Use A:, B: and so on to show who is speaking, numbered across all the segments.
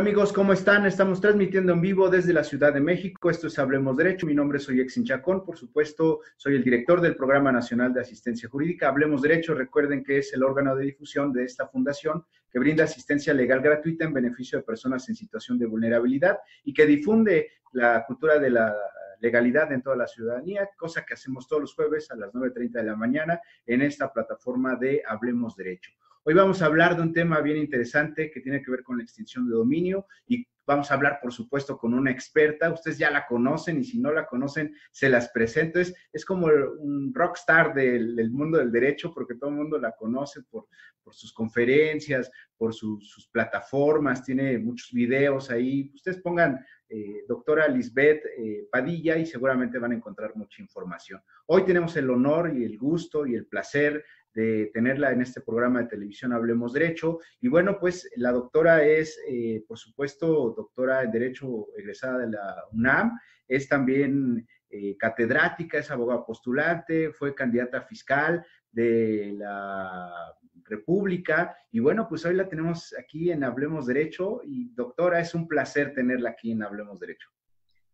A: Amigos, ¿cómo están? Estamos transmitiendo en vivo desde la Ciudad de México. Esto es Hablemos Derecho. Mi nombre es Exin Chacón. Por supuesto, soy el director del Programa Nacional de Asistencia Jurídica. Hablemos Derecho. Recuerden que es el órgano de difusión de esta fundación que brinda asistencia legal gratuita en beneficio de personas en situación de vulnerabilidad y que difunde la cultura de la legalidad en toda la ciudadanía, cosa que hacemos todos los jueves a las 9.30 de la mañana en esta plataforma de Hablemos Derecho. Hoy vamos a hablar de un tema bien interesante que tiene que ver con la extinción de dominio y vamos a hablar, por supuesto, con una experta. Ustedes ya la conocen y si no la conocen, se las presento. Es, es como un rockstar del, del mundo del derecho porque todo el mundo la conoce por, por sus conferencias, por sus plataformas, tiene muchos videos ahí. Ustedes pongan eh, doctora Lisbeth eh, Padilla y seguramente van a encontrar mucha información. Hoy tenemos el honor y el gusto y el placer de tenerla en este programa de televisión Hablemos Derecho. Y bueno, pues la doctora es, eh, por supuesto, doctora en Derecho egresada de la UNAM, es también eh, catedrática, es abogada postulante, fue candidata fiscal de la República. Y bueno, pues hoy la tenemos aquí en Hablemos Derecho. Y doctora, es un placer tenerla aquí en Hablemos Derecho.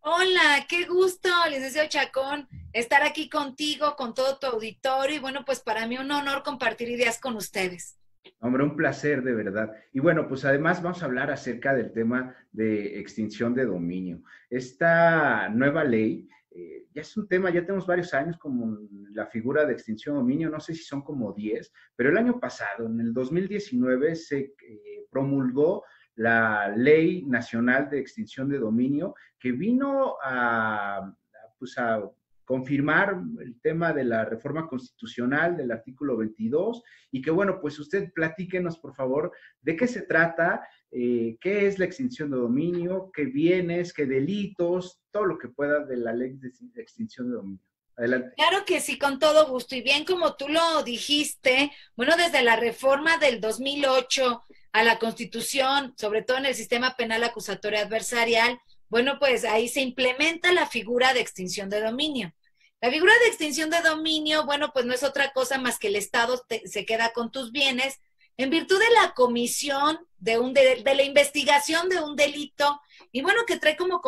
B: Hola, qué gusto, deseo Chacón, estar aquí contigo, con todo tu auditorio y bueno, pues para mí un honor compartir ideas con ustedes.
A: Hombre, un placer de verdad. Y bueno, pues además vamos a hablar acerca del tema de extinción de dominio. Esta nueva ley eh, ya es un tema, ya tenemos varios años como la figura de extinción de dominio, no sé si son como 10, pero el año pasado, en el 2019, se eh, promulgó la Ley Nacional de Extinción de Dominio, que vino a, pues a confirmar el tema de la reforma constitucional del artículo 22 y que bueno, pues usted platíquenos por favor de qué se trata, eh, qué es la extinción de dominio, qué bienes, qué delitos, todo lo que pueda de la ley de extinción de dominio.
B: Claro que sí, con todo gusto. Y bien como tú lo dijiste, bueno, desde la reforma del 2008 a la Constitución, sobre todo en el sistema penal acusatorio adversarial, bueno, pues ahí se implementa la figura de extinción de dominio. La figura de extinción de dominio, bueno, pues no es otra cosa más que el Estado se queda con tus bienes en virtud de la comisión de, un de, la investigación de un delito y bueno, que trae como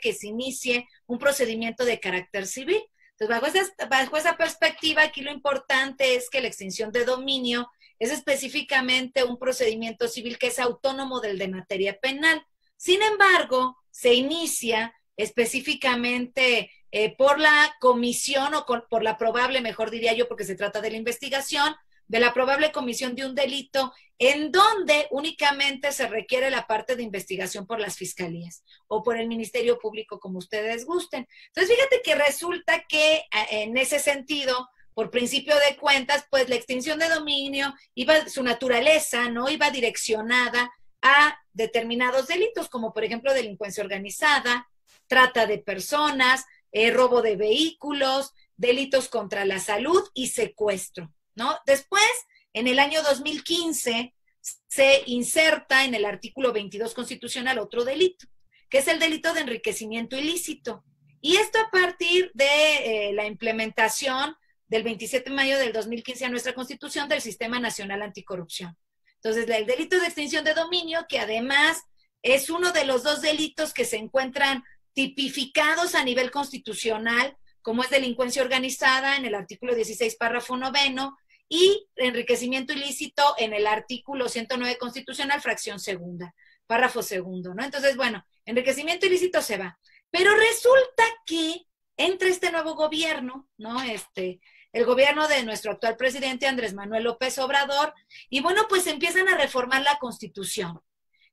B: que se inicie un procedimiento de carácter civil. Entonces, bajo esa, perspectiva, aquí lo importante es que la extinción de dominio es específicamente un procedimiento civil que es autónomo del de materia penal. Sin embargo, se inicia específicamente eh, por la comisión o por la probable, mejor diría yo, porque se trata de la investigación, de la probable comisión de un delito en donde únicamente se requiere la parte de investigación por las fiscalías o por el Ministerio Público, como ustedes gusten. Entonces, fíjate que resulta que eh, en ese sentido, por principio de cuentas, pues la extinción de dominio iba, su naturaleza, ¿no? Iba direccionada a determinados delitos, como por ejemplo delincuencia organizada, trata de personas, eh, robo de vehículos, delitos contra la salud y secuestro, ¿no? Después, en el año 2015, se inserta en el artículo 22 constitucional otro delito, que es el delito de enriquecimiento ilícito. Y esto a partir de eh, la implementación del 27 de mayo del 2015 a nuestra Constitución del Sistema Nacional Anticorrupción. Entonces, el delito de extinción de dominio, que además es uno de los dos delitos que se encuentran tipificados a nivel constitucional, como es delincuencia organizada en el artículo 16, párrafo noveno, y enriquecimiento ilícito en el artículo 109 constitucional, fracción segunda, párrafo segundo, ¿no? Entonces, bueno, enriquecimiento ilícito se va. Pero resulta que entre este nuevo gobierno, ¿no? Este, el gobierno de nuestro actual presidente Andrés Manuel López Obrador, y bueno, pues empiezan a reformar la constitución.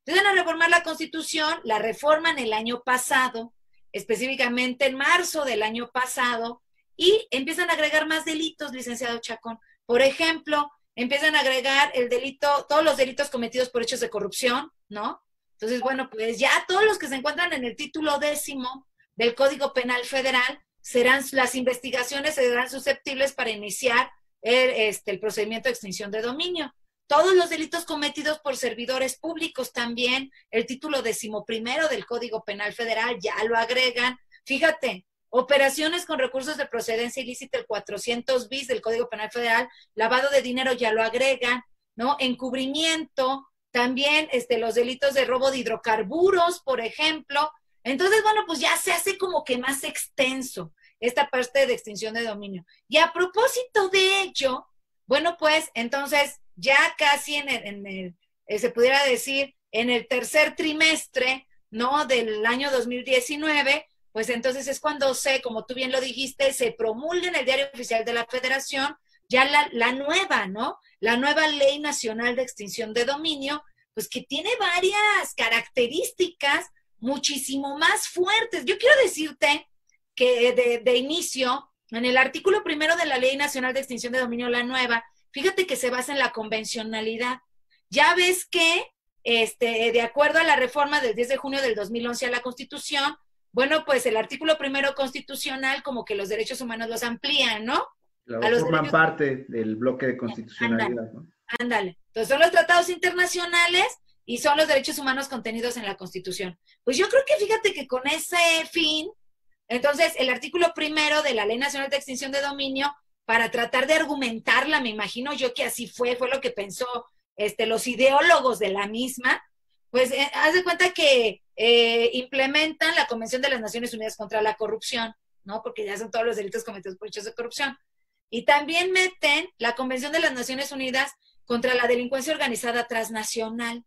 B: Empiezan a reformar la constitución, la reforman el año pasado, específicamente en marzo del año pasado, y empiezan a agregar más delitos, licenciado Chacón. Por ejemplo, empiezan a agregar el delito, todos los delitos cometidos por hechos de corrupción, ¿no? Entonces, bueno, pues ya todos los que se encuentran en el título décimo del Código Penal Federal serán, las investigaciones serán susceptibles para iniciar el, este, el procedimiento de extinción de dominio. Todos los delitos cometidos por servidores públicos también, el título decimoprimero del Código Penal Federal ya lo agregan. Fíjate, operaciones con recursos de procedencia ilícita, el 400 bis del Código Penal Federal, lavado de dinero ya lo agregan, ¿no? Encubrimiento, también este, los delitos de robo de hidrocarburos, por ejemplo. Entonces, bueno, pues ya se hace como que más extenso esta parte de extinción de dominio. Y a propósito de ello, bueno, pues entonces ya casi en el, eh, se pudiera decir, en el tercer trimestre, ¿no? Del año 2019, pues entonces es cuando se, como tú bien lo dijiste, se promulga en el Diario Oficial de la Federación ya la, la nueva, ¿no? La nueva Ley Nacional de Extinción de Dominio, pues que tiene varias características muchísimo más fuertes. Yo quiero decirte que de, de inicio, en el artículo primero de la Ley Nacional de Extinción de Dominio, la nueva, fíjate que se basa en la convencionalidad. Ya ves que, este, de acuerdo a la reforma del 10 de junio del 2011 a la Constitución, bueno, pues el artículo primero constitucional como que los derechos humanos los amplían, ¿no?
A: forman parte del bloque de constitucionalidad, ¿no?
B: Ándale. Entonces son los tratados internacionales y son los derechos humanos contenidos en la Constitución. Pues yo creo que fíjate que con ese fin, entonces el artículo primero de la Ley Nacional de Extinción de Dominio, para tratar de argumentarla, me imagino yo que así fue, fue lo que pensó este, los ideólogos de la misma, pues eh, haz de cuenta que eh, implementan la Convención de las Naciones Unidas contra la Corrupción, ¿no? Porque ya son todos los delitos cometidos por hechos de corrupción. Y también meten la Convención de las Naciones Unidas contra la delincuencia organizada transnacional.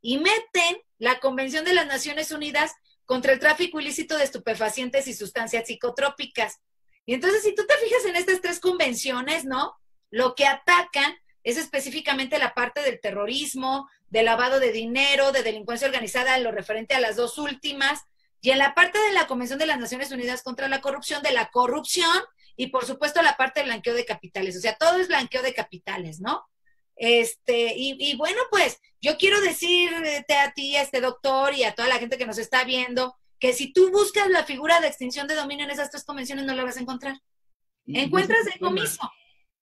B: Y meten la Convención de las Naciones Unidas contra el tráfico ilícito de estupefacientes y sustancias psicotrópicas. Y entonces, si tú te fijas en estas tres convenciones, ¿no? Lo que atacan es específicamente la parte del terrorismo, de lavado de dinero, de delincuencia organizada, lo referente a las dos últimas, y en la parte de la Convención de las Naciones Unidas contra la Corrupción, de la corrupción y por supuesto la parte del blanqueo de capitales. O sea, todo es blanqueo de capitales, ¿no? Este, y, bueno, pues yo quiero decirte a ti, a este doctor y a toda la gente que nos está viendo, que si tú buscas la figura de extinción de dominio en esas tres convenciones no la vas a encontrar. Encuentras de comiso.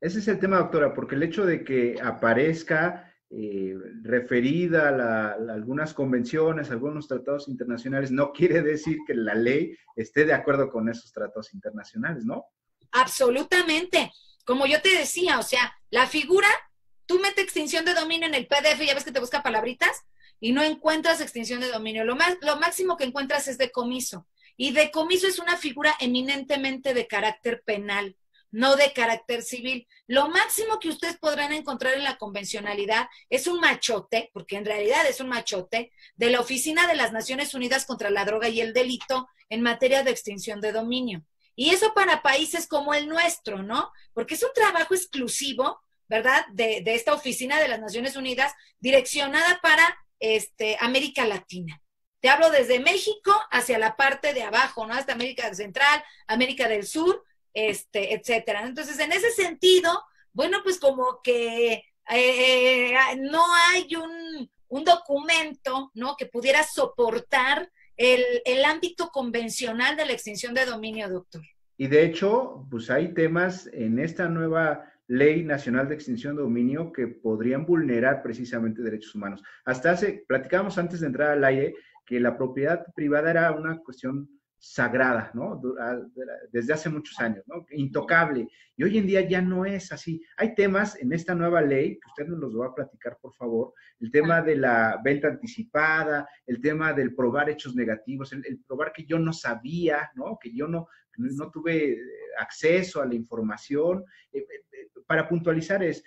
A: Ese es el tema, doctora, porque el hecho de que aparezca eh, referida a, algunas convenciones, algunos tratados internacionales, no quiere decir que la ley esté de acuerdo con esos tratados internacionales, ¿no?
B: Absolutamente. Como yo te decía, o sea, la figura, tú metes extinción de dominio en el PDF, ya ves que te busca palabritas y no encuentras extinción de dominio. Lo, más, lo máximo que encuentras es decomiso. Y decomiso es una figura eminentemente de carácter penal, no de carácter civil. Lo máximo que ustedes podrán encontrar en la convencionalidad es un machote, porque en realidad es un machote, de la Oficina de las Naciones Unidas contra la Droga y el Delito en materia de extinción de dominio. Y eso para países como el nuestro, ¿no? Porque es un trabajo exclusivo, ¿verdad? De, esta oficina de las Naciones Unidas direccionada para este, América Latina. Te hablo desde México hacia la parte de abajo, ¿no? Hasta América Central, América del Sur, este, etcétera. Entonces, en ese sentido, bueno, pues como que eh, no hay un, documento, ¿no? Que pudiera soportar el, ámbito convencional de la extinción de dominio, doctor.
A: Y de hecho, pues hay temas en esta nueva ley nacional de extinción de dominio que podrían vulnerar precisamente derechos humanos. Hasta hace, platicábamos antes de entrar al aire que la propiedad privada era una cuestión sagrada, ¿no? Desde hace muchos años, ¿no? Intocable. Y hoy en día ya no es así. Hay temas en esta nueva ley, que usted nos los va a platicar, por favor, el tema de la venta anticipada, el tema del probar hechos negativos, el, probar que yo no sabía, ¿no? Que yo no, no tuve eh, acceso a la información. Eh, eh, para puntualizar es,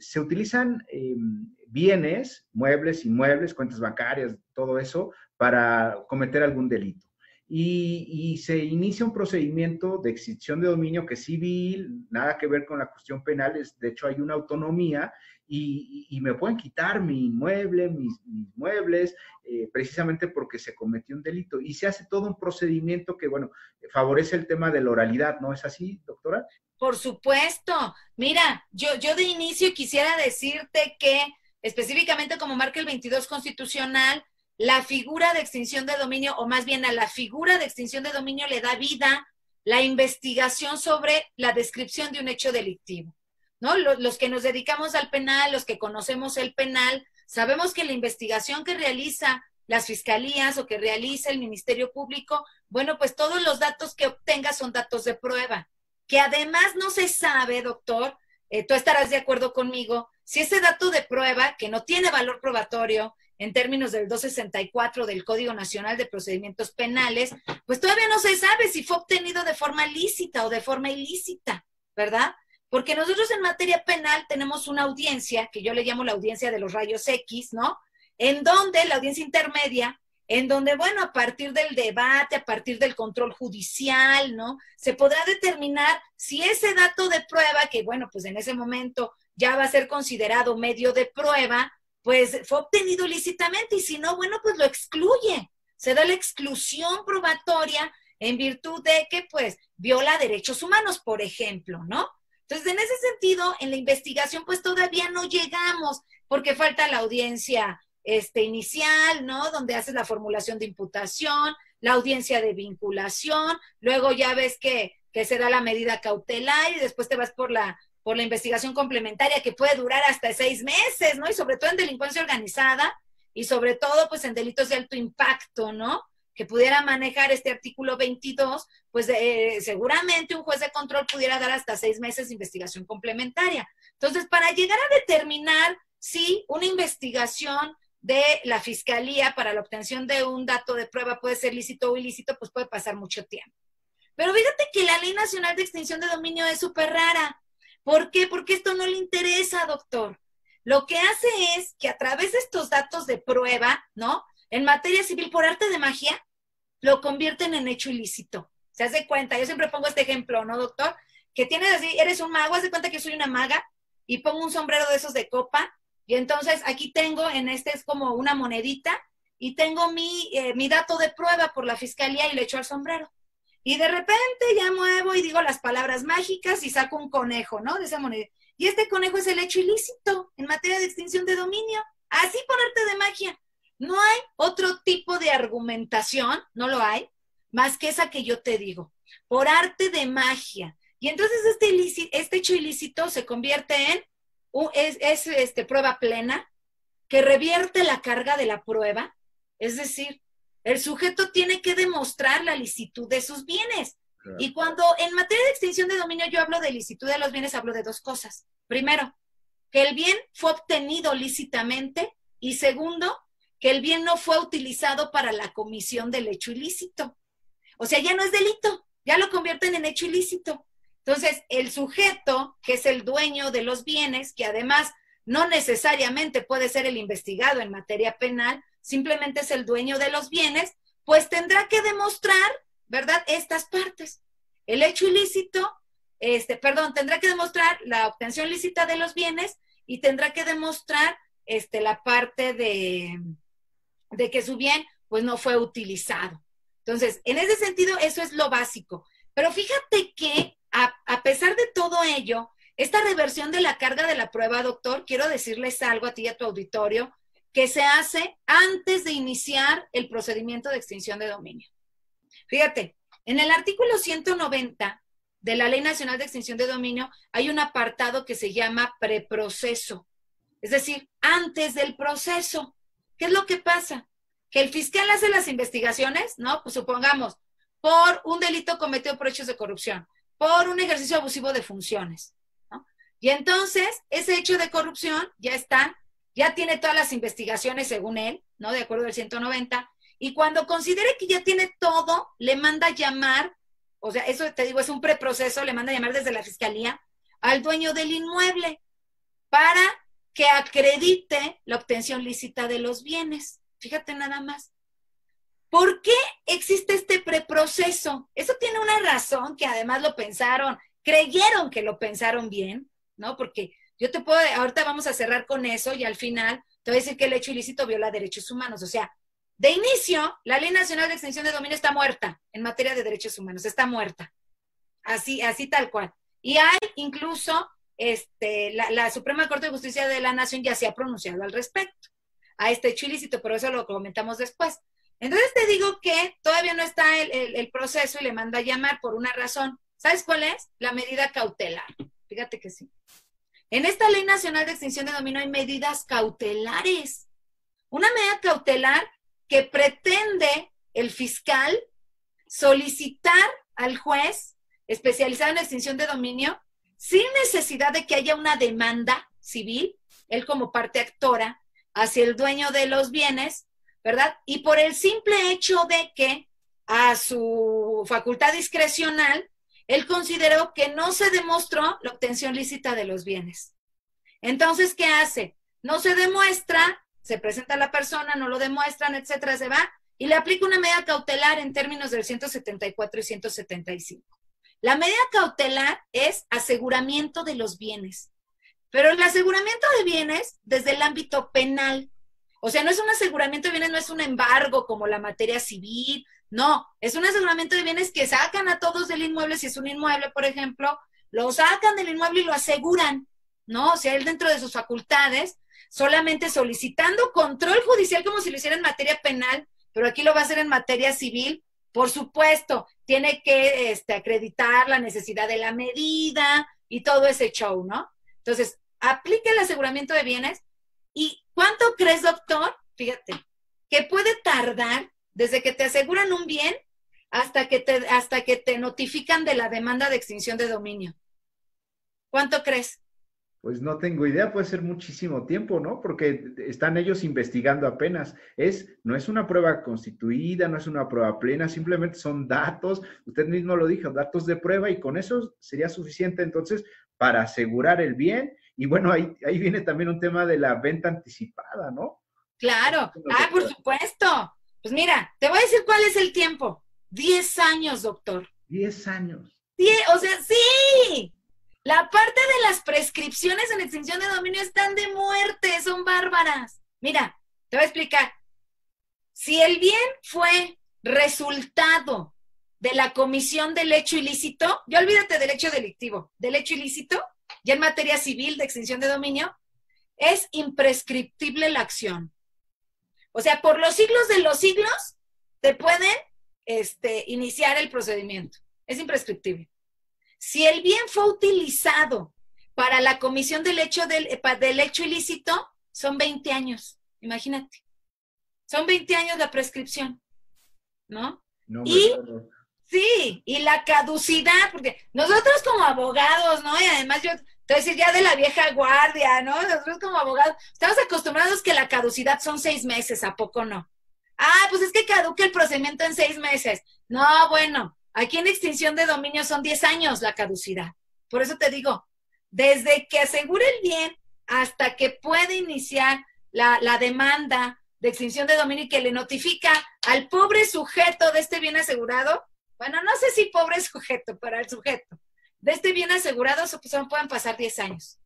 A: se utilizan em, bienes, muebles, inmuebles, cuentas bancarias, todo eso, para cometer algún delito y, se inicia un procedimiento de extinción de dominio que es civil, nada que ver con la cuestión penal, es, de hecho hay una autonomía y, me pueden quitar mi inmueble, mis, muebles, eh, precisamente porque se cometió un delito. Y se hace todo un procedimiento que, bueno, favorece el tema de la oralidad, ¿no es así, doctora?
B: Por supuesto. Mira, yo, yo de inicio quisiera decirte que específicamente como marca el 22 constitucional, la figura de extinción de dominio, o más bien a la figura de extinción de dominio le da vida la investigación sobre la descripción de un hecho delictivo. ¿no? Los, que nos dedicamos al penal, los que conocemos el penal, sabemos que la investigación que realiza las fiscalías o que realiza el Ministerio Público, bueno, pues todos los datos que obtenga son datos de prueba, que además no se sabe, doctor, eh, tú estarás de acuerdo conmigo, si ese dato de prueba, que no tiene valor probatorio en términos del 264 del Código Nacional de Procedimientos Penales, pues todavía no se sabe si fue obtenido de forma lícita o de forma ilícita, ¿verdad? Porque nosotros en materia penal tenemos una audiencia, que yo le llamo la audiencia de los rayos X, ¿no? En donde la audiencia intermedia en donde, bueno, a partir del debate, a partir del control judicial, ¿no? Se podrá determinar si ese dato de prueba, que bueno, pues en ese momento ya va a ser considerado medio de prueba, pues fue obtenido lícitamente y si no, bueno, pues lo excluye. Se da la exclusión probatoria en virtud de que, pues, viola derechos humanos, por ejemplo, ¿no? Entonces, en ese sentido, en la investigación, pues todavía no llegamos porque falta la audiencia este, inicial, ¿no? Donde haces la formulación de imputación, la audiencia de vinculación, luego ya ves que, que se da la medida cautelar y después te vas por la, por la investigación complementaria que puede durar hasta seis meses, ¿no? Y sobre todo en delincuencia organizada y sobre todo pues en delitos de alto impacto, ¿no? Que pudiera manejar este artículo 22, pues eh, seguramente un juez de control pudiera dar hasta seis meses de investigación complementaria. Entonces, para llegar a determinar si una investigación de la fiscalía para la obtención de un dato de prueba puede ser lícito o ilícito, pues puede pasar mucho tiempo. Pero fíjate que la Ley Nacional de Extinción de Dominio es súper rara. ¿Por qué? Porque esto no le interesa, doctor. Lo que hace es que a través de estos datos de prueba, ¿no? En materia civil, por arte de magia, lo convierten en hecho ilícito. Se hace cuenta, yo siempre pongo este ejemplo, ¿no, doctor? Que tienes así, eres un mago, haz de cuenta que soy una maga y pongo un sombrero de esos de copa y entonces aquí tengo, en este es como una monedita, y tengo mi, eh, mi dato de prueba por la fiscalía y le echo al sombrero. Y de repente ya muevo y digo las palabras mágicas y saco un conejo, ¿no? De esa moneda. Y este conejo es el hecho ilícito en materia de extinción de dominio. Así por arte de magia. No hay otro tipo de argumentación, no lo hay, más que esa que yo te digo. Por arte de magia. Y entonces este, este hecho ilícito se convierte en es, este, prueba plena que revierte la carga de la prueba, es decir, el sujeto tiene que demostrar la licitud de sus bienes. Y cuando en materia de extinción de dominio yo hablo de licitud de los bienes, hablo de dos cosas. Primero, que el bien fue obtenido lícitamente y segundo, que el bien no fue utilizado para la comisión del hecho ilícito. O sea, ya no es delito, ya lo convierten en hecho ilícito. Entonces, el sujeto, que es el dueño de los bienes, que además no necesariamente puede ser el investigado en materia penal, simplemente es el dueño de los bienes, pues tendrá que demostrar, ¿verdad?, estas partes. El hecho ilícito, este, perdón, tendrá que demostrar la obtención lícita de los bienes y tendrá que demostrar este, la parte de, de que su bien pues no fue utilizado. Entonces, en ese sentido, eso es lo básico. Pero fíjate que a, pesar de todo ello, esta reversión de la carga de la prueba, doctor, quiero decirles algo a ti y a tu auditorio, que se hace antes de iniciar el procedimiento de extinción de dominio. Fíjate, en el artículo 190 de la Ley Nacional de Extinción de Dominio hay un apartado que se llama preproceso, es decir, antes del proceso. ¿Qué es lo que pasa? Que el fiscal hace las investigaciones, ¿no? Pues supongamos, por un delito cometido por hechos de corrupción por un ejercicio abusivo de funciones. Y entonces, ese hecho de corrupción ya está, ya tiene todas las investigaciones según él, ¿no? De acuerdo al 190. Y cuando considere que ya tiene todo, le manda llamar, o sea, eso te digo, es un preproceso, le manda llamar desde la fiscalía al dueño del inmueble para que acredite la obtención lícita de los bienes. Fíjate nada más. ¿Por qué existe este preproceso? Eso tiene una razón que además lo pensaron, creyeron que lo pensaron bien, ¿no? Porque yo te puedo, ahorita vamos a cerrar con eso y al final te voy a decir que el hecho ilícito viola derechos humanos. O sea, de inicio, la Ley Nacional de Extensión de Dominio está muerta en materia de derechos humanos, está muerta. Así, así tal cual. Y hay incluso, este, la, la Suprema Corte de Justicia de la Nación ya se ha pronunciado al respecto a este hecho ilícito, pero eso lo comentamos después. Entonces te digo que todavía no está el, proceso y le manda a llamar por una razón. ¿Sabes cuál es? La medida cautelar. Fíjate que sí. En esta Ley Nacional de Extinción de Dominio hay medidas cautelares. Una medida cautelar que pretende el fiscal solicitar al juez especializado en extinción de dominio sin necesidad de que haya una demanda civil él como parte actora, hacia el dueño de los bienes, ¿verdad? Y por el simple hecho de que a su facultad discrecional, él consideró que no se demostró la obtención lícita de los bienes. Entonces, ¿qué hace? No se demuestra, se presenta la persona, no lo demuestran, etcétera, se va y le aplica una medida cautelar en términos del 174 y 175. La medida cautelar es aseguramiento de los bienes, pero el aseguramiento de bienes desde el ámbito penal. O sea, no es un aseguramiento de bienes, no es un embargo como la materia civil, no, es un aseguramiento de bienes que sacan a todos del inmueble, si es un inmueble, por ejemplo, lo sacan del inmueble y lo aseguran, ¿no? O sea, él dentro de sus facultades, solamente solicitando control judicial como si lo hiciera en materia penal, pero aquí lo va a hacer en materia civil, por supuesto, tiene que este, acreditar la necesidad de la medida y todo ese show, ¿no? Entonces, aplique el aseguramiento de bienes. ¿Y cuánto crees, doctor? Fíjate, que puede tardar desde que te aseguran un bien hasta que te, hasta que te notifican de la demanda de extinción de dominio. ¿Cuánto crees?
A: Pues no tengo idea, puede ser muchísimo tiempo, ¿no? Porque están ellos investigando apenas. Es, no es una prueba constituida, no es una prueba plena, simplemente son datos, usted mismo lo dijo, datos de prueba y con eso sería suficiente entonces para asegurar el bien. Y bueno, ahí, ahí viene también un tema de la venta anticipada, ¿no?
B: Claro, ah, por supuesto. Pues mira, te voy a decir cuál es el tiempo. Diez años, doctor.
A: Diez años.
B: o sea, sí. La parte de las prescripciones en extinción de dominio están de muerte, son bárbaras. Mira, te voy a explicar. Si el bien fue resultado de la comisión del hecho ilícito, ya olvídate del hecho delictivo, del hecho ilícito, ya en materia civil de extinción de dominio, es imprescriptible la acción. O sea, por los siglos de los siglos, te pueden este, iniciar el procedimiento. Es imprescriptible. Si el bien fue utilizado para la comisión del hecho, del, eh, del hecho ilícito, son 20 años, imagínate. Son 20 años la prescripción, ¿no? y sí, y la caducidad, porque nosotros como abogados, ¿no? Y además yo decir ya de la vieja guardia, ¿no? Nosotros como abogados estamos acostumbrados que la caducidad son seis meses, ¿a poco no? Ah, pues es que caduca el procedimiento en seis meses. No, bueno, Aquí en extinción de dominio son 10 años la caducidad. Por eso te digo, desde que asegure el bien hasta que puede iniciar la, demanda de extinción de dominio y que le notifica al pobre sujeto de este bien asegurado, bueno, no sé si pobre sujeto, pero al sujeto de este bien asegurado son, pueden pasar 10 años.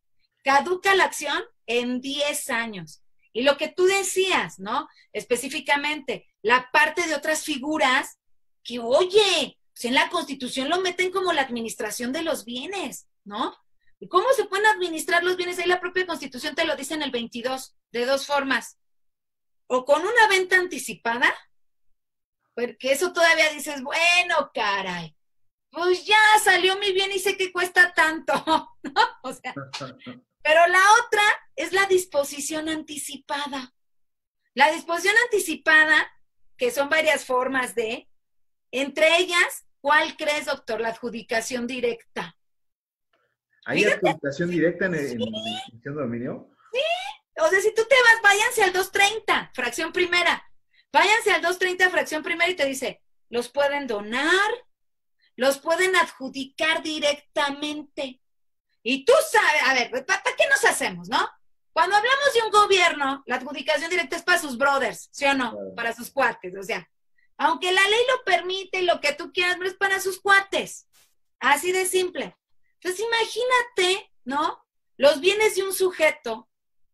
B: Caduca la acción en 10 años. Y lo que tú decías, ¿no? Específicamente, la parte de otras figuras que, oye, si en la Constitución lo meten como la administración de los bienes, ¿no? ¿Y cómo se pueden administrar los bienes? Ahí la propia Constitución te lo dice en el 22, de dos formas. O con una venta anticipada, porque eso todavía dices, bueno, caray, pues ya salió mi bien y sé que cuesta tanto, ¿no? O sea, pero la otra es la disposición anticipada. La disposición anticipada, que son varias formas de, entre ellas, ¿Cuál crees, doctor? La adjudicación directa.
A: ¿Hay adjudicación directa en, el, de dominio?
B: Sí. O sea, si tú te vas, váyanse al 230, fracción primera. Váyanse al 230, fracción primera, y te dice, los pueden donar, los pueden adjudicar directamente. Y tú sabes, a ver, ¿para qué nos hacemos, no? Cuando hablamos de un gobierno, la adjudicación directa es para sus brothers, ¿sí o no? Para sus cuates, o sea, aunque la ley lo permite, lo que tú quieras, pero es para sus cuates. Así de simple. Entonces imagínate, ¿no? Los bienes de un sujeto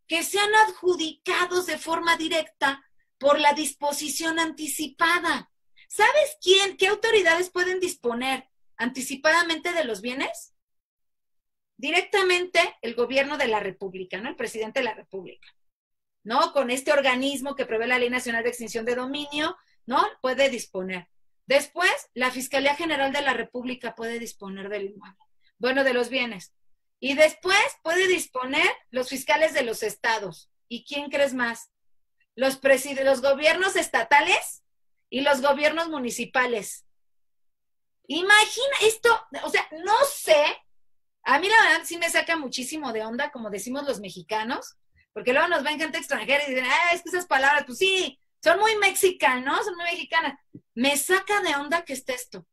B: que sean adjudicados de forma directa por la disposición anticipada. ¿Sabes quién, qué autoridades pueden disponer anticipadamente de los bienes? Directamente el gobierno de la República, ¿no? El presidente de la República, ¿no? Con este organismo que prevé la Ley Nacional de Extinción de Dominio, ¿no? Puede disponer. Después, la Fiscalía General de la República puede disponer del inmueble, bueno, de los bienes. Y después puede disponer los fiscales de los estados. ¿Y quién crees más? Los, los gobiernos estatales y los gobiernos municipales. Imagina esto, o sea, no sé, a mí la verdad sí me saca muchísimo de onda, como decimos los mexicanos, porque luego nos ven gente extranjera y dicen, ah, es que esas palabras, pues sí, son muy mexicanos, son muy mexicanas. Me saca de onda que esté esto.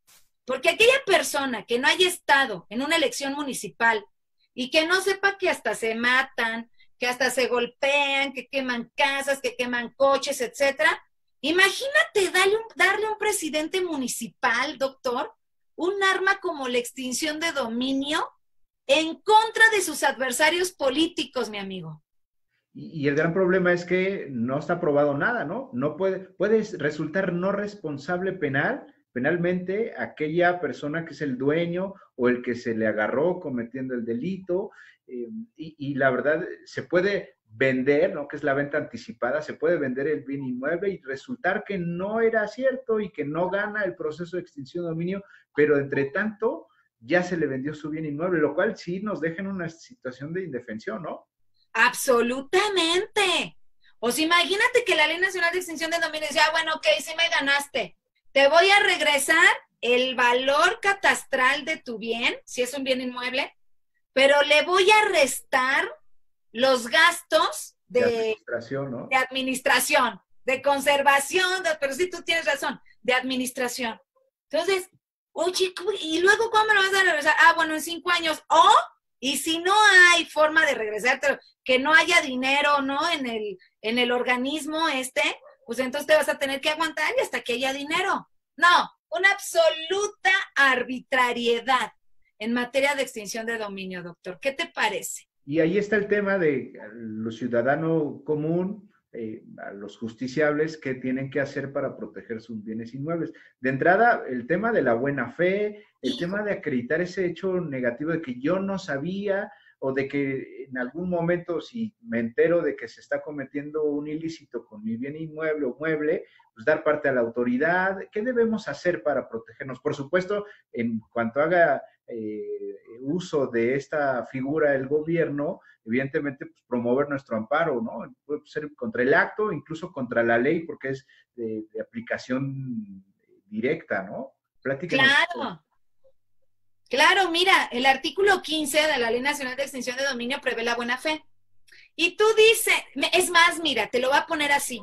B: Porque aquella persona que no haya estado en una elección municipal y que no sepa que hasta se matan, que hasta se golpean, que queman casas, que queman coches, etcétera, imagínate darle un, darle un presidente municipal, doctor, un arma como la extinción de dominio en contra de sus adversarios políticos, mi amigo.
A: Y, el gran problema es que no está probado nada, ¿no? No puede, puede resultar no responsable penal, penalmente, aquella persona que es el dueño o el que se le agarró cometiendo el delito. Eh, y, la verdad, se puede vender, ¿no? Que es la venta anticipada, se puede vender el bien inmueble y resultar que no era cierto y que no gana el proceso de extinción de dominio, pero entre tanto ya se le vendió su bien inmueble, lo cual sí nos deja en una situación de indefensión, ¿no?
B: Absolutamente. O sea, imagínate que la Ley Nacional de Extinción de Dominio decía, ah, bueno, ok, sí me ganaste. Te voy a regresar el valor catastral de tu bien, si es un bien inmueble, pero le voy a restar los gastos de,
A: administración, ¿no?
B: De administración, de conservación, pero sí tú tienes razón, de administración. Entonces, oye, ¿y luego cómo me lo vas a regresar? Ah, bueno, en cinco años. O y si no hay forma de regresarte, que no haya dinero, ¿no? En el, en el organismo este, pues entonces te vas a tener que aguantar y hasta que haya dinero. No, una absoluta arbitrariedad en materia de extinción de dominio, doctor. ¿Qué te parece?
A: Y ahí está el tema de lo ciudadano común, eh, a los justiciables que tienen que hacer para proteger sus bienes inmuebles. De entrada, el tema de la buena fe, el tema de acreditar ese hecho negativo de que yo no sabía o de que en algún momento si me entero de que se está cometiendo un ilícito con mi bien inmueble o mueble, pues dar parte a la autoridad. ¿Qué debemos hacer para protegernos? Por supuesto, en cuanto haga eh, uso de esta figura el gobierno, evidentemente pues, promover nuestro amparo, ¿no? Puede ser contra el acto, incluso contra la ley, porque es de, aplicación directa, ¿no?
B: Claro. Claro, mira, el artículo 15 de la Ley Nacional de Extinción de Dominio prevé la buena fe. Y tú dices, es más, mira, te lo voy a poner así.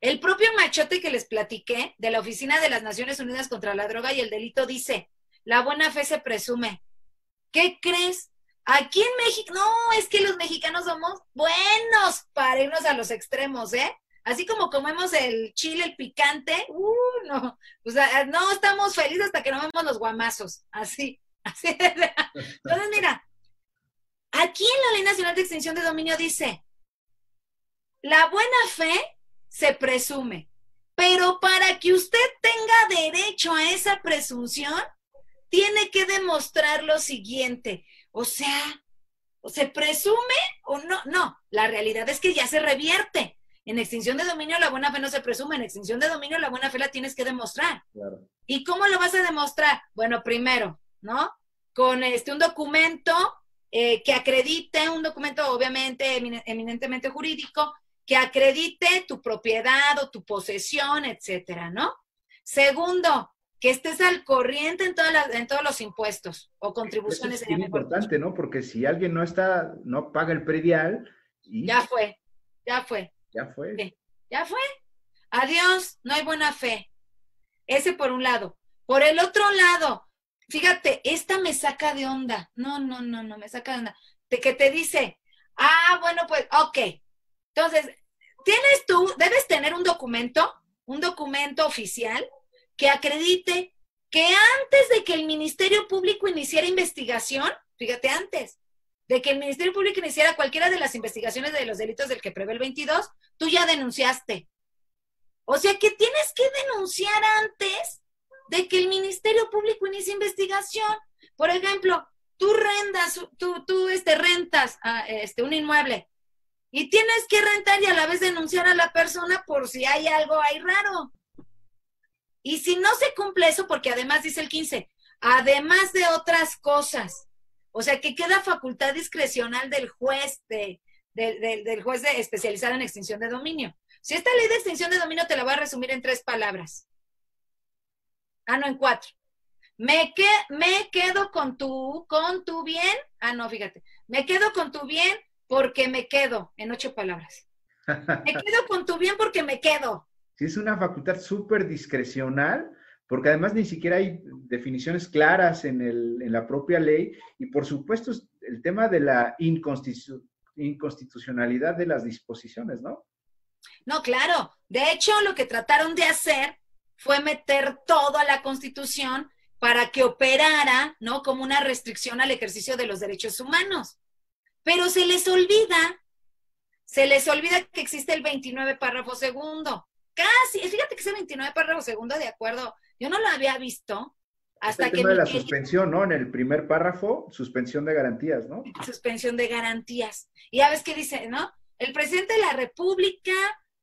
B: El propio machote que les platiqué de la Oficina de las Naciones Unidas contra la Droga y el Delito dice, la buena fe se presume. ¿Qué crees? Aquí en México, no, es que los mexicanos somos buenos para irnos a los extremos, ¿eh? Así como comemos el chile, el picante, uh, no, o sea, no estamos felices hasta que no vemos los guamazos, así, así. Entonces, mira, aquí en la Ley Nacional de Extinción de Dominio dice, la buena fe se presume, pero para que usted tenga derecho a esa presunción, tiene que demostrar lo siguiente. O sea, ¿o se presume o no? No, la realidad es que ya se revierte. En extinción de dominio la buena fe no se presume, en extinción de dominio la buena fe la tienes que demostrar. ¿Y cómo lo vas a demostrar? Bueno, primero, ¿no? Con este un documento eh, que acredite, un documento obviamente eminentemente jurídico, que acredite tu propiedad o tu posesión, etcétera, ¿no? Segundo, que estés al corriente en, todas en todos los impuestos o contribuciones.
A: es importante, ¿no? Porque si alguien no está, no paga el predial.
B: Ya fue, ya fue.
A: Ya fue.
B: Ya fue. Adiós, no hay buena fe. Ese por un lado. Por el otro lado, fíjate, esta me saca de onda. No, no, no, no, me saca de onda. De que te dice, ah, bueno, pues, ok. Entonces, tienes tú, debes tener un documento, un documento oficial que acredite que antes de que el Ministerio Público iniciara investigación, fíjate antes, de que el Ministerio Público iniciara cualquiera de las investigaciones de los delitos del que prevé el 22, tú ya denunciaste. O sea que tienes que denunciar antes de que el Ministerio Público inicie investigación. Por ejemplo, tú rentas, tú, tú este, rentas ah, este, un inmueble y tienes que rentar y a la vez denunciar a la persona por si hay algo ahí raro. Y si no se cumple eso, porque además dice el 15, además de otras cosas, o sea que queda facultad discrecional del juez, de, del juez de, especializado en extinción de dominio. Si esta ley de extinción de dominio te la voy a resumir en tres palabras. Ah, no, en cuatro. Me, me quedo con tu, con tu bien. Ah, no, fíjate. Me quedo con tu bien porque me quedo, en ocho palabras. Me quedo con tu bien porque me quedo.
A: Sí, es una facultad súper discrecional, porque además ni siquiera hay definiciones claras en, el, en, la propia ley y por supuesto el tema de la inconstitucionalidad de las disposiciones, ¿no?
B: No, claro. De hecho, lo que trataron de hacer fue meter todo a la Constitución para que operara, ¿no? Como una restricción al ejercicio de los derechos humanos. Pero se les olvida, se les olvida que existe el 29 párrafo segundo. Casi, fíjate que ese 29 párrafo segundo, de acuerdo, yo no lo había visto hasta que...
A: de la suspensión, ¿no? En el primer párrafo, suspensión de garantías, ¿no?
B: Suspensión de garantías. Y ya ves qué dice, ¿no? El presidente de la República,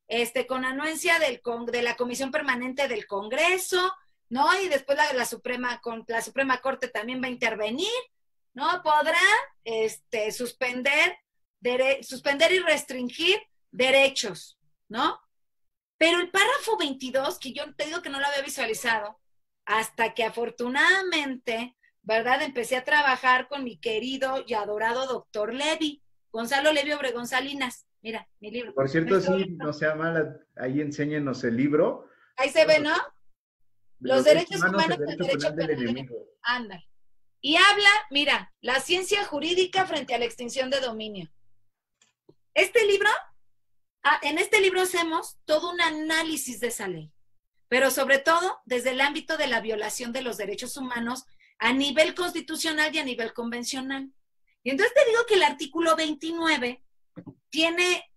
B: este, con anuencia del, de la Comisión Permanente del Congreso, ¿no? Y después la, la Suprema, con, la Suprema Corte también va a intervenir, ¿no? Podrá este, suspender, suspender y restringir derechos, ¿no? Pero el párrafo 22, que yo te digo que no lo había visualizado, hasta que afortunadamente, ¿verdad? Empecé a trabajar con mi querido y adorado doctor Levi, Gonzalo Levi Obregón Salinas. Mira, mi libro.
A: Por cierto, sí, no sea mala, ahí enséñenos el libro.
B: Ahí se ve, ¿no? Los, derechos humanos, y el derecho penal del enemigo. Anda. Y habla, mira, la ciencia jurídica frente a la extinción de dominio. Este libro, ah, en este libro hacemos todo un análisis de esa ley, pero sobre todo desde el ámbito de la violación de los derechos humanos a nivel constitucional y a nivel convencional. Y entonces te digo que el artículo 29 tiene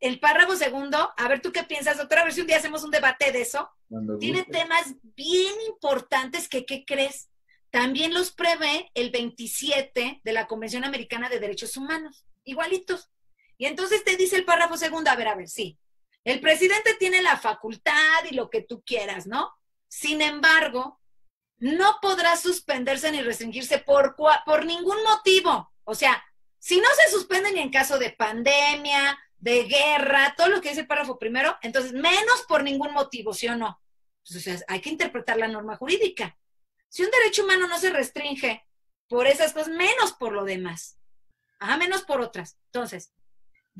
B: el párrafo segundo, a ver tú qué piensas, doctora, a ver si un día hacemos un debate de eso. Tiene temas bien importantes que, ¿qué crees? También los prevé el 27 de la Convención Americana de Derechos Humanos, igualitos. Y entonces te dice el párrafo segundo, a ver, a ver, sí. El presidente tiene la facultad y lo que tú quieras, ¿no? Sin embargo, no podrá suspenderse ni restringirse por, por ningún motivo. O sea, si no se suspende ni en caso de pandemia, de guerra, todo lo que dice el párrafo primero, entonces menos por ningún motivo, ¿sí o no? Pues, o sea, hay que interpretar la norma jurídica. Si un derecho humano no se restringe por esas cosas, menos por lo demás. Ajá, menos por otras. Entonces,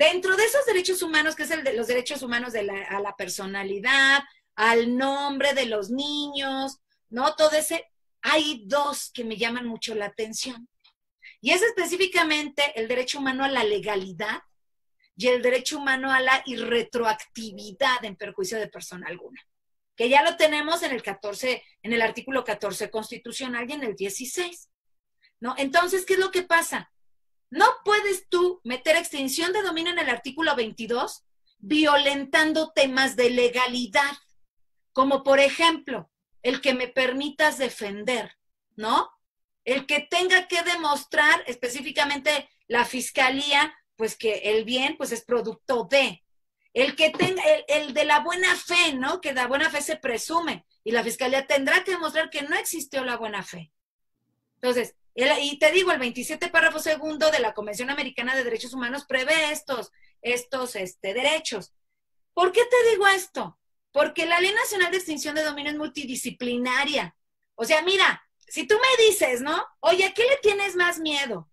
B: dentro de esos derechos humanos, que es el de los derechos humanos de la, a la personalidad, al nombre de los niños, ¿no? Todo ese, hay dos que me llaman mucho la atención. Y es específicamente el derecho humano a la legalidad y el derecho humano a la irretroactividad en perjuicio de persona alguna que ya lo tenemos en el 14, en el artículo 14 constitucional y en el 16. ¿No? Entonces, ¿qué es lo que pasa? No puedes tú meter extinción de dominio en el artículo 22 violentando temas de legalidad, como por ejemplo, el que me permitas defender, ¿no? El que tenga que demostrar específicamente la fiscalía, pues que el bien pues es producto de, el que tenga, el, de la buena fe, ¿no? Que la buena fe se presume y la fiscalía tendrá que demostrar que no existió la buena fe. Entonces, y te digo, el 27 párrafo segundo de la Convención Americana de Derechos Humanos prevé estos, estos este, derechos. ¿Por qué te digo esto? Porque la Ley Nacional de Extinción de Dominio es multidisciplinaria. O sea, mira, si tú me dices, ¿no? Oye, ¿a qué le tienes más miedo?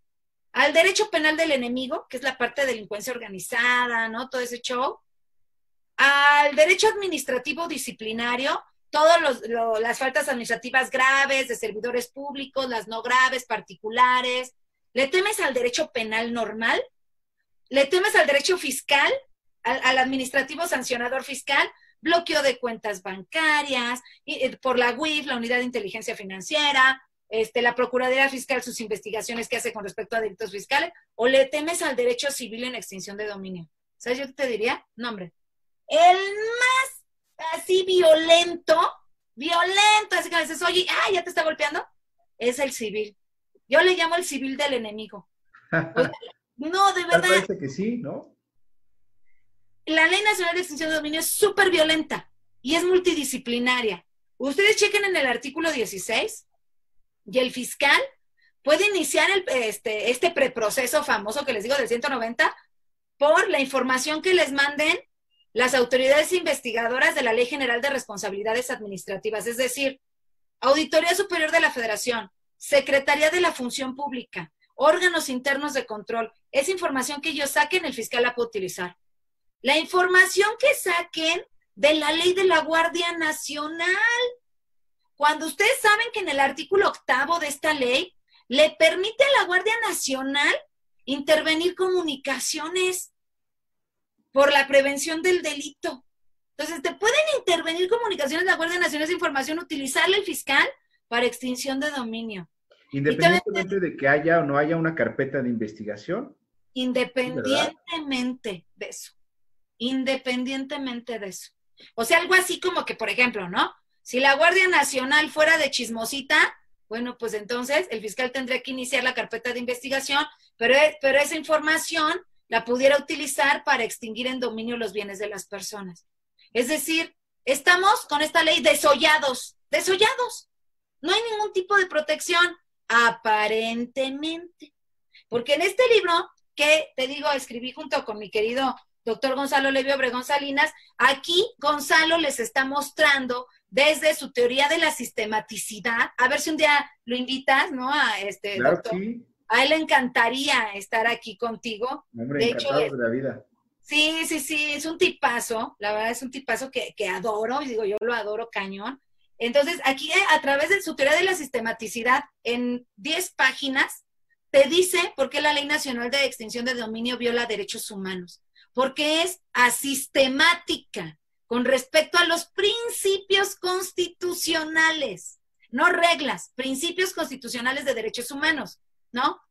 B: ¿Al derecho penal del enemigo, que es la parte de delincuencia organizada, ¿no? Todo ese show al derecho administrativo disciplinario, todas las faltas administrativas graves de servidores públicos, las no graves, particulares. ¿Le temes al derecho penal normal? ¿Le temes al derecho fiscal, al, administrativo sancionador fiscal? Bloqueo de cuentas bancarias, eh, por la UIF, la Unidad de Inteligencia Financiera, este, la Procuraduría Fiscal, sus investigaciones que hace con respecto a delitos fiscales, o le temes al derecho civil en extinción de dominio. ¿Sabes? Yo te diría, no, hombre, el más así violento, violento, así que a veces, oye, ah, ya te está golpeando, es el civil. Yo le llamo el civil del enemigo. no, de verdad.
A: Parece que sí, ¿no?
B: La Ley Nacional de Extinción de Dominio es súper violenta y es multidisciplinaria. Ustedes chequen en el artículo 16 y el fiscal puede iniciar el, este, este preproceso famoso que les digo del 190 por la información que les manden las autoridades investigadoras de la Ley General de Responsabilidades Administrativas, es decir, Auditoría Superior de la Federación, Secretaría de la Función Pública, órganos internos de control. Esa información que ellos saquen, el fiscal la puede utilizar. La información que saquen de la ley de la Guardia Nacional. Cuando ustedes saben que en el artículo octavo de esta ley le permite a la Guardia Nacional intervenir comunicaciones por la prevención del delito. Entonces, te pueden intervenir comunicaciones de la Guardia Nacional de información, utilizarle el fiscal para extinción de dominio.
A: Independientemente de que haya o no haya una carpeta de investigación.
B: Independientemente de eso. Independientemente de eso. O sea, algo así como que, por ejemplo, ¿no? Si la Guardia Nacional fuera de chismosita, bueno, pues entonces el fiscal tendría que iniciar la carpeta de investigación, pero, pero esa información la pudiera utilizar para extinguir en dominio los bienes de las personas. Es decir, estamos con esta ley desollados, desollados. No hay ningún tipo de protección, aparentemente. Porque en este libro, que te digo, escribí junto con mi querido doctor Gonzalo Levio Obregón Salinas, aquí Gonzalo les está mostrando desde su teoría de la sistematicidad, a ver si un día lo invitas, ¿no? A este doctor. A él le encantaría estar aquí contigo.
A: Hombre, de hecho, de la vida.
B: Sí, sí, sí, es un tipazo, la verdad es un tipazo que, que adoro, y digo, yo lo adoro cañón. Entonces, aquí eh, a través de su teoría de la sistematicidad, en 10 páginas, te dice por qué la Ley Nacional de Extinción de Dominio viola derechos humanos. Porque es asistemática con respecto a los principios constitucionales, no reglas, principios constitucionales de derechos humanos, ¿no?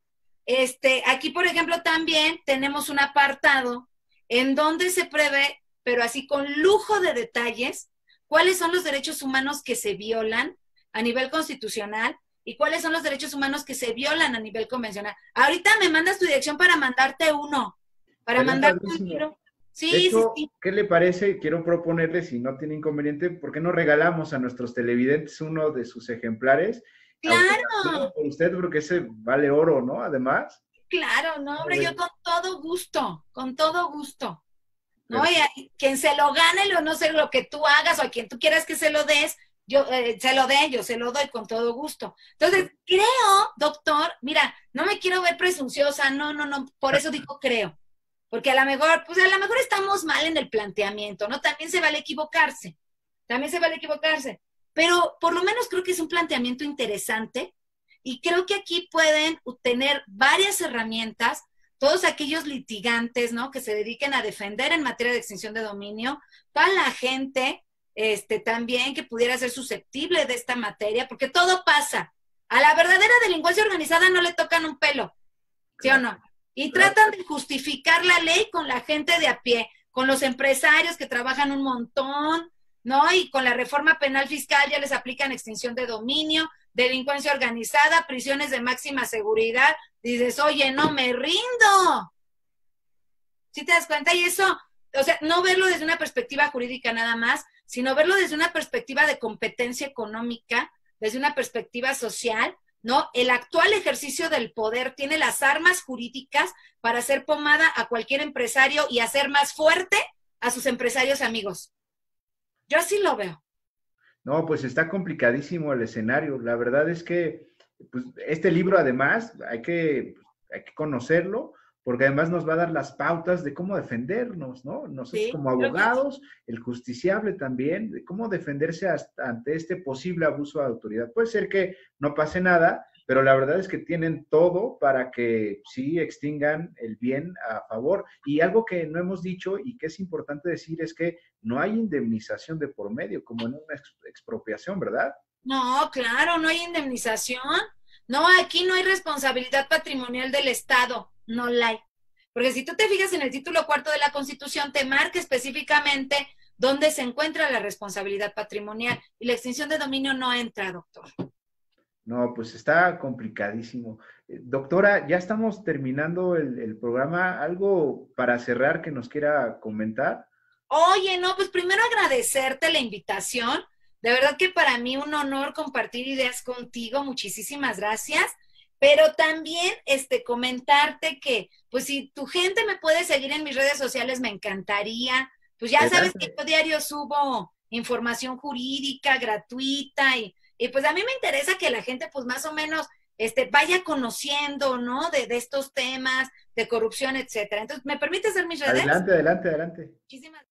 B: Este, aquí, por ejemplo, también tenemos un apartado en donde se prevé, pero así con lujo de detalles, cuáles son los derechos humanos que se violan a nivel constitucional y cuáles son los derechos humanos que se violan a nivel convencional. Ahorita me mandas tu dirección para mandarte uno, para mandarte un libro.
A: Sí, sí, ¿Qué le parece? Quiero proponerle, si no tiene inconveniente, ¿por qué no regalamos a nuestros televidentes uno de sus ejemplares?
B: Claro.
A: Por usted, porque ese vale oro, ¿no? Además.
B: Claro, no, hombre, yo con todo gusto, con todo gusto. ¿No? Y quien se lo gane, lo no sé lo que tú hagas o a quien tú quieras que se lo des, yo eh, se lo dé, yo se lo doy con todo gusto. Entonces, creo, doctor, mira, no me quiero ver presunciosa, no, no, no, por eso digo creo. Porque a lo mejor, pues a lo mejor estamos mal en el planteamiento, ¿no? También se vale equivocarse, también se vale equivocarse. Pero por lo menos creo que es un planteamiento interesante y creo que aquí pueden tener varias herramientas, todos aquellos litigantes, ¿no? Que se dediquen a defender en materia de extinción de dominio, toda la gente, este, también que pudiera ser susceptible de esta materia, porque todo pasa. A la verdadera delincuencia organizada no le tocan un pelo, ¿sí o no? Y tratan de justificar la ley con la gente de a pie, con los empresarios que trabajan un montón, ¿no? Y con la reforma penal fiscal ya les aplican extinción de dominio, delincuencia organizada, prisiones de máxima seguridad, dices, oye, no me rindo. ¿Sí te das cuenta? Y eso, o sea, no verlo desde una perspectiva jurídica nada más, sino verlo desde una perspectiva de competencia económica, desde una perspectiva social, ¿no? El actual ejercicio del poder tiene las armas jurídicas para hacer pomada a cualquier empresario y hacer más fuerte a sus empresarios amigos. Yo así lo veo.
A: No, pues está complicadísimo el escenario. La verdad es que pues, este libro además hay que, hay que conocerlo porque además nos va a dar las pautas de cómo defendernos, ¿no? Nosotros como abogados, el justiciable también, de cómo defenderse ante este posible abuso de autoridad. Puede ser que no pase nada, pero la verdad es que tienen todo para que sí extingan el bien a favor. Y algo que no hemos dicho y que es importante decir es que no hay indemnización de por medio, como en una expropiación, ¿verdad?
B: No, claro, no hay indemnización. No, aquí no hay responsabilidad patrimonial del Estado, no la hay. Porque si tú te fijas en el título cuarto de la Constitución, te marca específicamente dónde se encuentra la responsabilidad patrimonial y la extinción de dominio no entra, doctor.
A: No, pues está complicadísimo. Eh, doctora, ya estamos terminando el, programa. ¿Algo para cerrar que nos quiera comentar?
B: Oye, no, pues primero agradecerte la invitación. De verdad que para mí un honor compartir ideas contigo. Muchísimas gracias. Pero también este comentarte que, pues si tu gente me puede seguir en mis redes sociales, me encantaría. Pues ya sabes que yo diario subo información jurídica gratuita y y pues a mí me interesa que la gente pues más o menos este, vaya conociendo, ¿no? De, de estos temas, de corrupción, etcétera. Entonces, ¿me permite hacer mis redes?
A: Adelante, adelante, adelante.
B: Muchísimas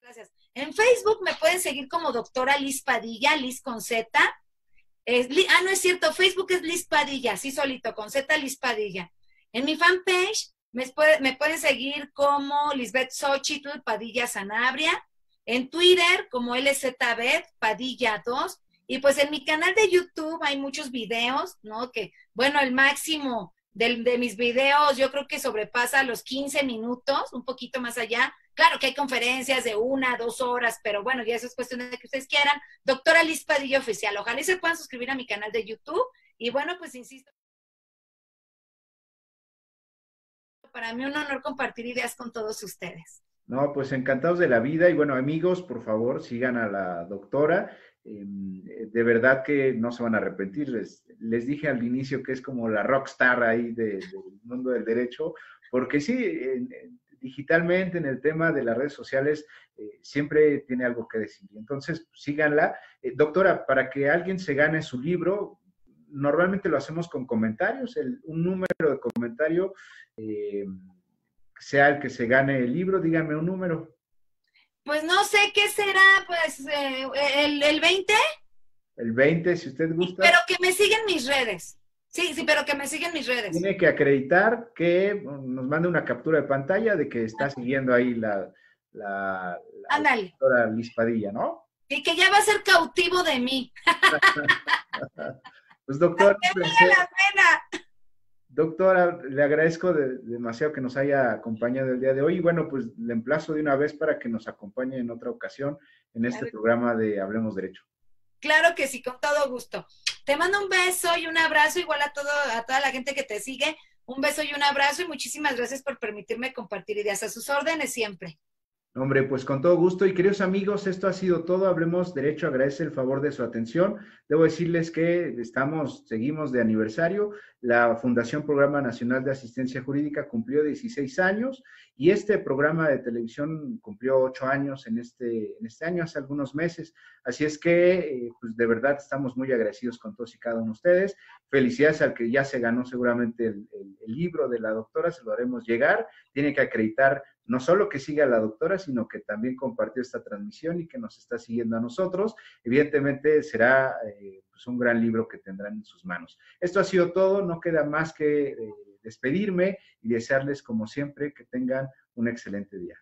B: gracias. En Facebook me pueden seguir como doctora Liz Padilla, Liz con Z. ah, no es cierto, Facebook es Liz Padilla, sí solito, con Z Liz Padilla. En mi fanpage me, me pueden seguir como Lisbeth Xochitl Padilla Sanabria. En Twitter como LZBet Padilla 2. Y pues en mi canal de YouTube hay muchos videos, ¿no? Que, bueno, el máximo de, mis videos yo creo que sobrepasa los 15 minutos, un poquito más allá. Claro que hay conferencias de una, dos horas, pero bueno, ya eso es cuestión de que ustedes quieran. Doctora Liz Padilla Oficial, ojalá y se puedan suscribir a mi canal de YouTube. Y bueno, pues insisto. Para mí un honor compartir ideas con todos ustedes.
A: No, pues encantados de la vida y bueno, amigos, por favor, sigan a la doctora. Em, de verdad que no se van a arrepentir. Les, les, dije al inicio que es como la rockstar ahí del mundo del derecho, porque sí, digitalmente en el tema de las redes sociales eh, siempre tiene algo que decir. Entonces, síganla. Eh, doctora, para que alguien se gane su libro, normalmente lo hacemos con comentarios, un número de comentario, eh, sea el que se gane el libro, díganme un número.
B: Pues no sé qué será, pues eh, el, el 20.
A: El 20, si usted gusta.
B: Pero que me siguen mis redes. Sí, sí, pero que me siguen mis redes.
A: Tiene que acreditar que nos mande una captura de pantalla de que está siguiendo ahí la, la,
B: la
A: doctora Liz Padilla, ¿no?
B: Y que ya va a ser cautivo de mí.
A: pues doctor. la pena. Doctora, le agradezco demasiado que nos haya acompañado el día de hoy y bueno, pues le emplazo de una vez para que nos acompañe en otra ocasión en este programa de Hablemos Derecho.
B: Claro que sí, con todo gusto. Te mando un beso y un abrazo igual a, todo, a toda la gente que te sigue. Un beso y un abrazo y muchísimas gracias por permitirme compartir ideas a sus órdenes siempre.
A: Hombre, pues con todo gusto. Y queridos amigos, esto ha sido todo. Hablemos Derecho. Agradece el favor de su atención. Debo decirles que estamos, seguimos de aniversario. La Fundación Programa Nacional de Asistencia Jurídica cumplió 16 años y este programa de televisión cumplió 8 años en este, en este año, hace algunos meses. Así es que, eh, pues de verdad, estamos muy agradecidos con todos y cada uno de ustedes. Felicidades al que ya se ganó seguramente el, el libro de la doctora, se lo haremos llegar. Tiene que acreditar no solo que siga a la doctora, sino que también compartió esta transmisión y que nos está siguiendo a nosotros. Evidentemente será eh, pues un gran libro que tendrán en sus manos. Esto ha sido todo, no queda más que eh, despedirme y desearles como siempre que tengan un excelente día.